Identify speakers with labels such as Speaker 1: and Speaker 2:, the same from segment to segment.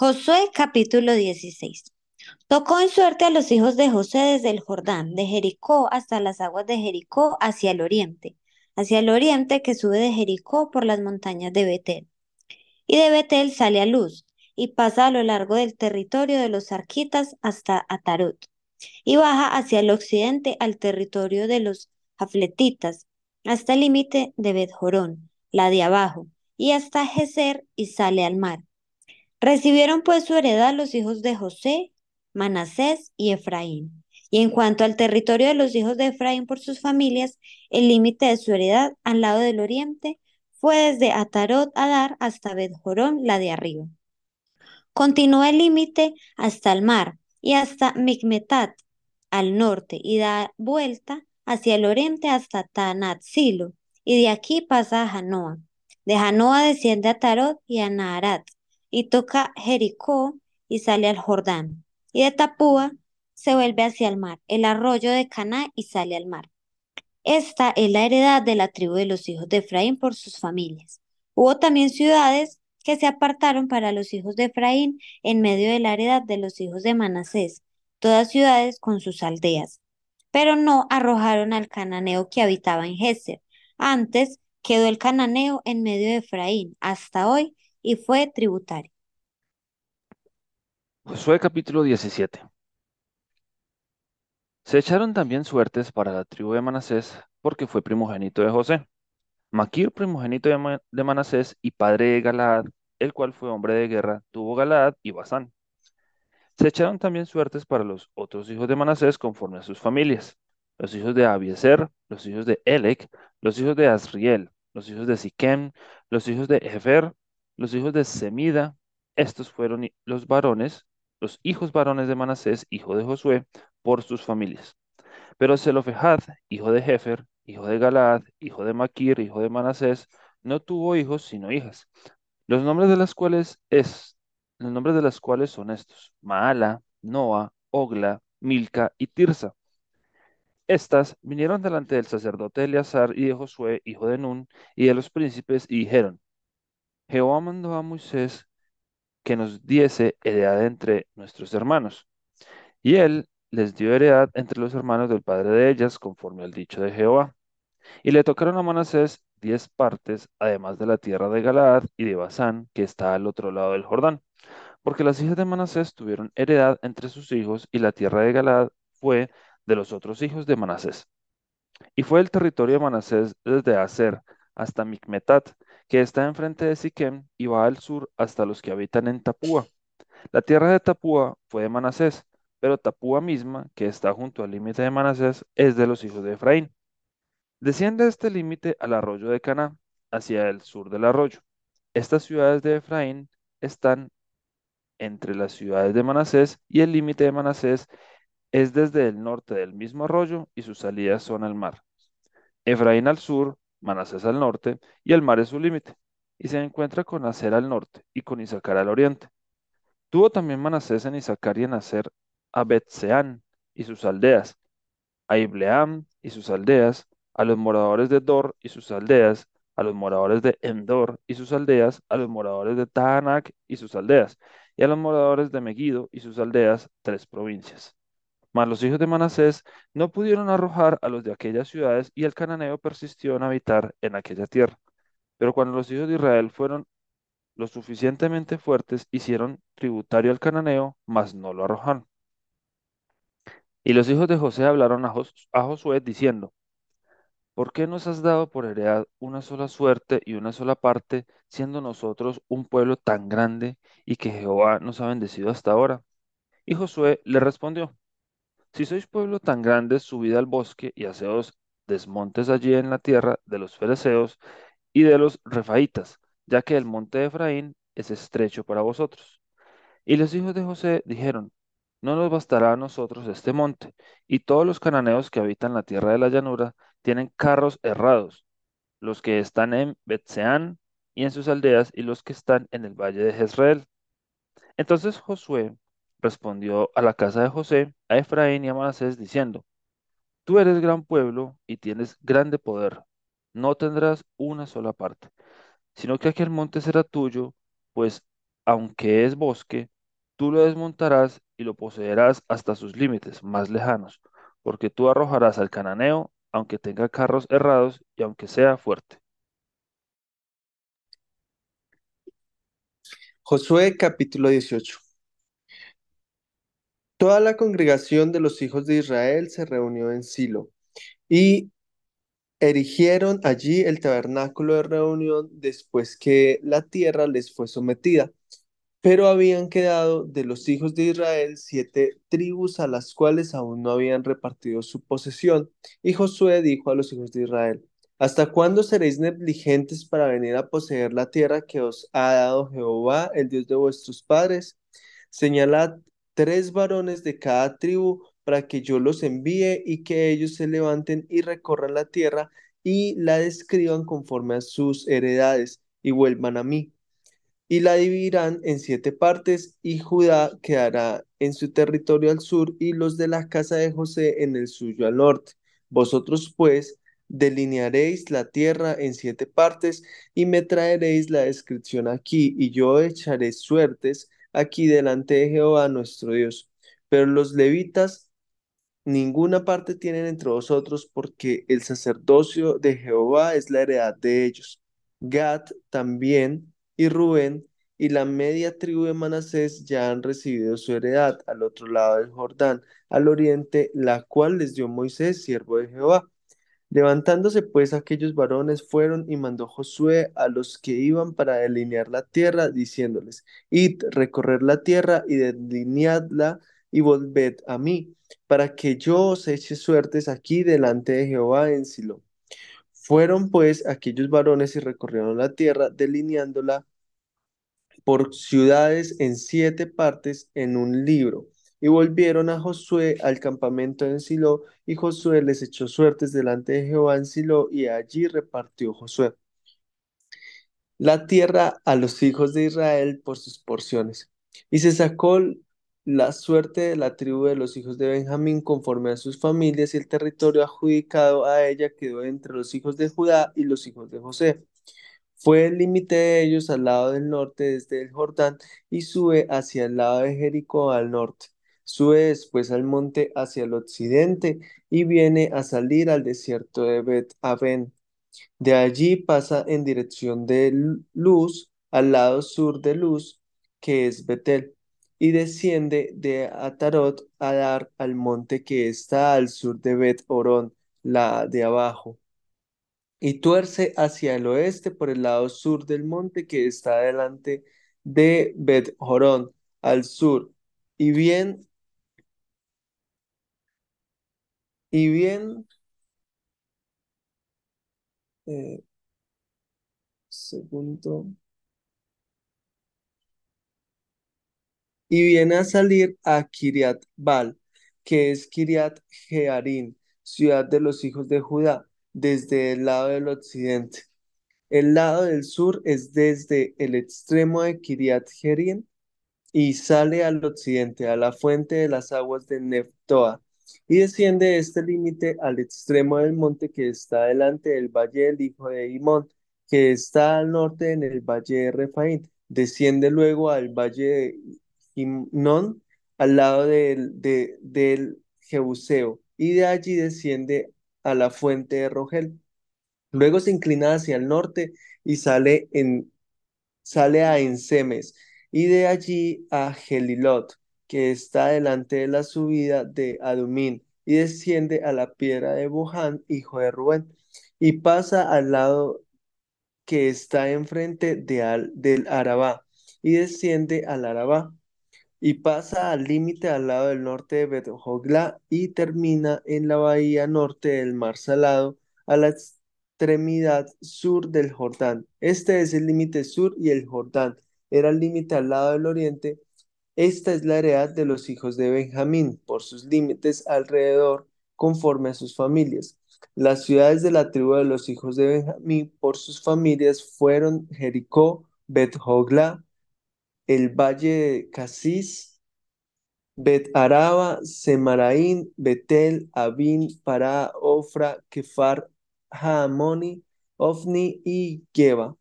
Speaker 1: Josué capítulo 16. Tocó en suerte a los hijos de José desde el Jordán, de Jericó hasta las aguas de Jericó hacia el oriente, hacia el oriente que sube de Jericó por las montañas de Betel. Y de Betel sale a Luz, y pasa a lo largo del territorio de los arquitas hasta Atarot, y baja hacia el occidente al territorio de los afletitas, hasta el límite de Bet-Jorón, la de abajo, y hasta Geser, y sale al mar. Recibieron pues su heredad los hijos de José, Manasés y Efraín. Y en cuanto al territorio de los hijos de Efraín por sus familias, el límite de su heredad al lado del oriente fue desde Atarot Adar hasta Bet-Jorón, la de arriba. Continúa el límite hasta el mar y hasta Micmetat al norte y da vuelta hacia el oriente hasta Tanat Silo y de aquí pasa a Janoa. De Janoa desciende a Tarot y a Naharat y toca Jericó y sale al Jordán. Y de Tapúa se vuelve hacia el mar, el arroyo de Caná y sale al mar. Esta es la heredad de la tribu de los hijos de Efraín por sus familias. Hubo también ciudades que se apartaron para los hijos de Efraín en medio de la heredad de los hijos de Manasés, todas ciudades con sus aldeas. Pero no arrojaron al cananeo que habitaba en Geser. Antes quedó el cananeo en medio de Efraín hasta hoy y fue tributario.
Speaker 2: Josué capítulo 17. Se echaron también suertes para la tribu de Manasés, porque fue primogénito de José. Maquir, primogénito de, Manasés y padre de Galaad, el cual fue hombre de guerra, tuvo Galaad y Basán. Se echaron también suertes para los otros hijos de Manasés conforme a sus familias, los hijos de Abieser, los hijos de Elec, los hijos de Asriel, los hijos de Siquem, los hijos de Efer, los hijos de Semida. Estos fueron los varones, los hijos varones de Manasés, hijo de Josué, por sus familias. Pero Zelofejad, hijo de Jefer, hijo de Galaad, hijo de Maquir, hijo de Manasés, no tuvo hijos sino hijas. Los nombres de las cuales es, los nombres de las cuales son estos: Maala, Noa, Ogla, Milca y Tirsa. Estas vinieron delante del sacerdote Eleazar y de Josué, hijo de Nun, y de los príncipes, y dijeron: Jehová mandó a Moisés que nos diese heredad entre nuestros hermanos. Y él les dio heredad entre los hermanos del padre de ellas, conforme al dicho de Jehová. Y le tocaron a Manasés diez partes, además de la tierra de Galaad y de Basán, que está al otro lado del Jordán. Porque las hijas de Manasés tuvieron heredad entre sus hijos, y la tierra de Galaad fue de los otros hijos de Manasés. Y fue el territorio de Manasés desde Aser hasta Micmetat, que está enfrente de Siquem y va al sur hasta los que habitan en Tapúa. La tierra de Tapúa fue de Manasés, pero Tapúa misma, que está junto al límite de Manasés, es de los hijos de Efraín. Desciende este límite al arroyo de Caná, hacia el sur del arroyo. Estas ciudades de Efraín están entre las ciudades de Manasés y el límite de Manasés es desde el norte del mismo arroyo y sus salidas son al mar. Efraín al sur, Manasés al norte, y el mar es su límite, y se encuentra con Aser al norte y con Isaacar al oriente. Tuvo también Manasés en Isaacar y en Aser a Betseán y sus aldeas, a Ibleam y sus aldeas, a los moradores de Dor y sus aldeas, a los moradores de Endor y sus aldeas, a los moradores de Taanac y sus aldeas, y a los moradores de Megiddo y sus aldeas, tres provincias. Mas los hijos de Manasés no pudieron arrojar a los de aquellas ciudades y el cananeo persistió en habitar en aquella tierra. Pero cuando los hijos de Israel fueron lo suficientemente fuertes, hicieron tributario al cananeo, mas no lo arrojaron. Y los hijos de José hablaron a, Josué diciendo, ¿por qué nos has dado por heredad una sola suerte y una sola parte, siendo nosotros un pueblo tan grande y que Jehová nos ha bendecido hasta ahora? Y Josué le respondió, si sois pueblo tan grande, subid al bosque y haceos desmontes allí en la tierra de los fereceos y de los refaitas, ya que el monte de Efraín es estrecho para vosotros. Y los hijos de José dijeron, no nos bastará a nosotros este monte, y todos los cananeos que habitan la tierra de la llanura tienen carros errados, los que están en Betseán y en sus aldeas, y los que están en el valle de Jezreel. Entonces Josué respondió a la casa de José, a Efraín y a Manasés, diciendo, Tú eres gran pueblo y tienes grande poder, no tendrás una sola parte, sino que aquel monte será tuyo, pues aunque es bosque, tú lo desmontarás y lo poseerás hasta sus límites más lejanos, porque tú arrojarás al cananeo, aunque tenga carros errados y aunque sea fuerte.
Speaker 3: Josué capítulo 18. Toda la congregación de los hijos de Israel se reunió en Silo y erigieron allí el tabernáculo de reunión después que la tierra les fue sometida. Pero habían quedado de los hijos de Israel siete tribus a las cuales aún no habían repartido su posesión. Y Josué dijo a los hijos de Israel, ¿Hasta cuándo seréis negligentes para venir a poseer la tierra que os ha dado Jehová, el Dios de vuestros padres? Señalad tres varones de cada tribu para que yo los envíe y que ellos se levanten y recorran la tierra y la describan conforme a sus heredades y vuelvan a mí y la dividirán en siete partes, y Judá quedará en su territorio al sur, y los de la casa de José en el suyo al norte. Vosotros, pues, delinearéis la tierra en siete partes, y me traeréis la descripción aquí, y yo echaré suertes aquí delante de Jehová nuestro Dios. Pero los levitas ninguna parte tienen entre vosotros, porque el sacerdocio de Jehová es la heredad de ellos. Gad también y Rubén y la media tribu de Manasés ya han recibido su heredad al otro lado del Jordán, al oriente, la cual les dio Moisés, siervo de Jehová. Levantándose pues aquellos varones fueron y mandó Josué a los que iban para delinear la tierra, diciéndoles, Id, recorrer la tierra y delineadla y volved a mí, para que yo os eche suertes aquí delante de Jehová en Silo. Fueron pues aquellos varones y recorrieron la tierra, delineándola por ciudades en siete partes en un libro. Y volvieron a Josué al campamento en Silo, y Josué les echó suertes delante de Jehová en Silo, y allí repartió Josué la tierra a los hijos de Israel por sus porciones. Y se sacó la suerte de la tribu de los hijos de Benjamín conforme a sus familias, y el territorio adjudicado a ella quedó entre los hijos de Judá y los hijos de José. Fue el límite de ellos al lado del norte desde el Jordán y sube hacia el lado de Jericó al norte. Sube después al monte hacia el occidente y viene a salir al desierto de Bet Aven. De allí pasa en dirección de Luz al lado sur de Luz, que es Betel, y desciende de Atarot a dar al monte que está al sur de Bet Orón, la de abajo y tuerce hacia el oeste por el lado sur del monte que está delante de Bet Jorón, al sur, y bien, y bien, eh, segundo, y viene a salir a Kiriat Bal, que es Kiriat Jearim, ciudad de los hijos de Judá desde el lado del occidente. El lado del sur es desde el extremo de Kiriat Jerim y sale al occidente, a la fuente de las aguas de Neftoa, y desciende este límite al extremo del monte que está delante del valle del hijo de Imón, que está al norte en el valle de Refaín. Desciende luego al valle de Himnón, al lado del, de, del Jebuseo, y de allí desciende a la fuente de Rogel. Luego se inclina hacia el norte y sale, en, sale a Ensemes y de allí a Gelilot, que está delante de la subida de Adumín, y desciende a la piedra de Bohan, hijo de Rubén, y pasa al lado que está enfrente de al, del Arabá, y desciende al Arabá y pasa al límite al lado del norte de Betojogla y termina en la bahía norte del Mar Salado a la extremidad sur del Jordán. Este es el límite sur y el Jordán era el límite al lado del oriente. Esta es la heredad de los hijos de Benjamín por sus límites alrededor conforme a sus familias. Las ciudades de la tribu de los hijos de Benjamín por sus familias fueron Jericó, Bet-Hogla, el valle de Casís, Bet Araba, Semaraín, Betel, Abin, Pará, Ofra, Kefar, Haamoni, Ofni y Geba.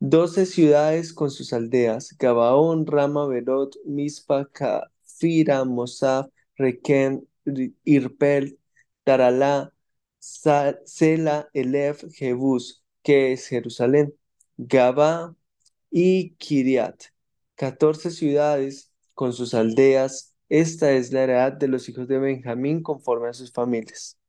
Speaker 3: Doce ciudades con sus aldeas, Gabaón, Rama, Berot, Mispa, Cafira, Mosaf, Requem, Ri- Irpel, Taralá, Sela, Elef, Jebús, que es Jerusalén, Gabá y Kiriat, catorce ciudades con sus aldeas. Esta es la heredad de los hijos de Benjamín conforme a sus familias.